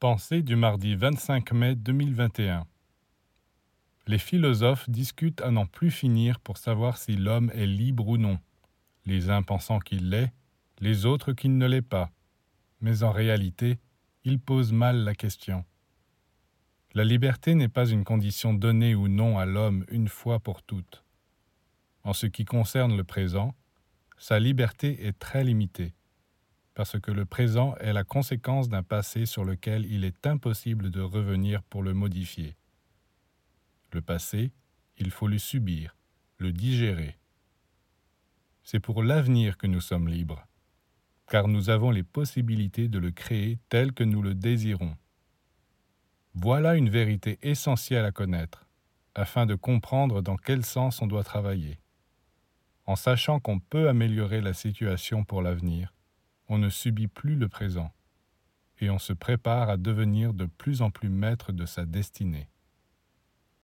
Pensée du mardi 25 mai 2021 Les philosophes discutent à n'en plus finir pour savoir si l'homme est libre ou non, les uns pensant qu'il l'est, les autres qu'il ne l'est pas. Mais en réalité, ils posent mal la question. La liberté n'est pas une condition donnée ou non à l'homme une fois pour toutes. En ce qui concerne le présent, sa liberté est très limitée parce que le présent est la conséquence d'un passé sur lequel il est impossible de revenir pour le modifier. Le passé, il faut le subir, le digérer. C'est pour l'avenir que nous sommes libres, car nous avons les possibilités de le créer tel que nous le désirons. Voilà une vérité essentielle à connaître, afin de comprendre dans quel sens on doit travailler. En sachant qu'on peut améliorer la situation pour l'avenir, on ne subit plus le présent, et on se prépare à devenir de plus en plus maître de sa destinée.